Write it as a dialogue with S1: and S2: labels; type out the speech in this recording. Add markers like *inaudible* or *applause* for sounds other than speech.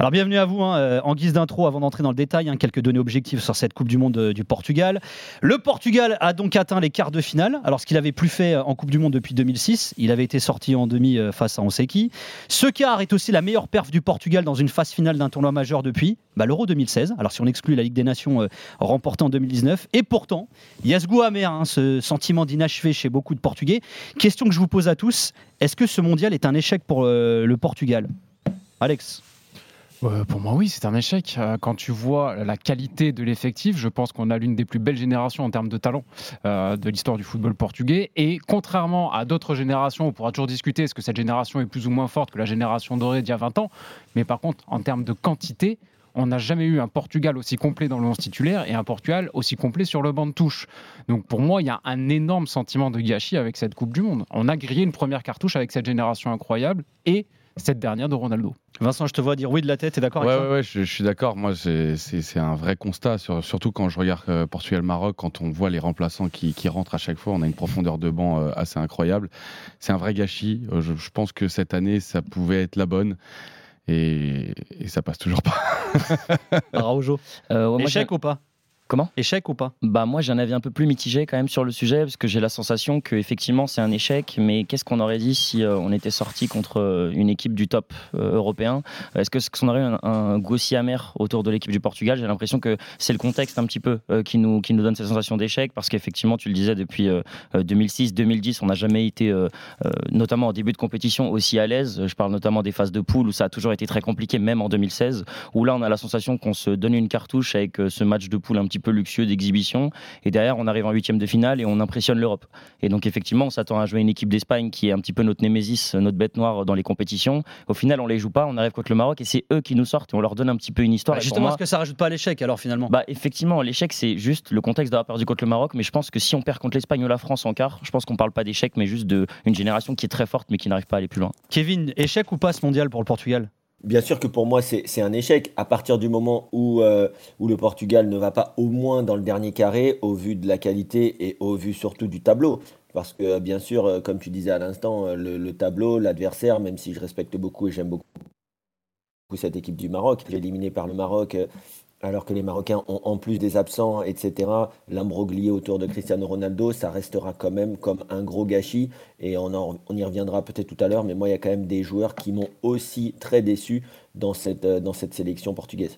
S1: Alors bienvenue à vous. Hein. Euh, en guise d'intro, avant d'entrer dans le détail, hein, quelques données objectives sur cette Coupe du Monde euh, du Portugal. Le Portugal a donc atteint les quarts de finale, alors ce qu'il avait plus fait euh, en Coupe du Monde depuis 2006. Il avait été sorti en demi face à Onseki. Ce quart est aussi la meilleure perf du Portugal dans une phase finale d'un tournoi majeur depuis bah, l'Euro 2016. Alors si on exclut la Ligue des Nations remportée en 2019. Et pourtant, il y a ce goût amer, hein, ce sentiment d'inachevé chez beaucoup de Portugais. Question que je vous pose à tous, est-ce que ce mondial est un échec pour le Portugal? Alex
S2: pour moi, oui, c'est un échec. Euh, quand tu vois la qualité de l'effectif, je pense qu'on a l'une des plus belles générations en termes de talent euh, de l'histoire du football portugais. Et contrairement à d'autres générations, on pourra toujours discuter est-ce que cette génération est plus ou moins forte que la génération dorée d'il y a 20 ans? Mais par contre, en termes de quantité, on n'a jamais eu un Portugal aussi complet dans le 11 titulaire et un Portugal aussi complet sur le banc de touche. Donc pour moi, il y a un énorme sentiment de gâchis avec cette Coupe du Monde. On a grillé une première cartouche avec cette génération incroyable et cette dernière de Ronaldo.
S1: Vincent, je te vois dire oui de la tête, t'es d'accord
S3: ouais,
S1: avec
S3: ouais, ouais, je, suis d'accord. Moi, c'est un vrai constat, surtout quand je regarde euh, Portugal-Maroc, quand on voit les remplaçants qui, rentrent à chaque fois, on a une profondeur de banc euh, assez incroyable. C'est un vrai gâchis. Euh, je, pense que cette année, ça pouvait être la bonne. Et, ça passe toujours pas. *laughs*
S1: Araujo. Échec ou pas?
S4: Comment
S1: Échec ou pas?
S4: Bah moi j'ai un avis un peu plus mitigé quand même sur le sujet parce que j'ai la sensation que effectivement c'est un échec. Mais qu'est-ce qu'on aurait dit si euh, on était sorti contre euh, une équipe du top euh, européen? Est-ce que qu'on aurait eu un, un, goût si amer autour de l'équipe du Portugal? J'ai l'impression que c'est le contexte un petit peu qui nous qui nous donne cette sensation d'échec parce qu'effectivement tu le disais depuis 2006-2010 on n'a jamais été notamment au début de compétition aussi à l'aise. Je parle notamment des phases de poule où ça a toujours été très compliqué même en 2016 où là on a la sensation qu'on se donne une cartouche avec ce match de poule un petit peu luxueux d'exhibition. Et derrière, on arrive en huitième de finale et on impressionne l'Europe. Et donc, effectivement, on s'attend à jouer une équipe d'Espagne qui est un petit peu notre némésis, notre bête noire dans les compétitions. Au final, on les joue pas, on arrive contre le Maroc et c'est eux qui nous sortent et on leur donne un petit peu une histoire.
S1: Bah, justement, est-ce que ça rajoute pas l'échec alors finalement?
S4: Bah, effectivement, l'échec, c'est juste le contexte d'avoir perdu contre le Maroc. Mais je pense que si on perd contre l'Espagne ou la France en quart, je pense qu'on parle pas d'échec, mais juste d'une génération qui est très forte mais qui n'arrive pas à aller plus loin.
S1: Kevin, échec ou pas ce mondial pour le Portugal?
S5: Bien sûr que pour moi, c'est un échec. À partir du moment où, euh, où le Portugal ne va pas au moins dans le dernier carré, au vu de la qualité et au vu surtout du tableau. Parce que, bien sûr, euh, comme tu disais à l'instant, euh, le, le, tableau, l'adversaire, même si je respecte beaucoup et j'aime beaucoup cette équipe du Maroc, éliminé par le Maroc alors que les Marocains ont en plus des absents, etc., l'imbroglier autour de Cristiano Ronaldo, ça restera quand même comme un gros gâchis. Et on, y reviendra peut-être tout à l'heure, mais moi, il y a quand même des joueurs qui m'ont aussi très déçu dans cette, dans cette sélection portugaise.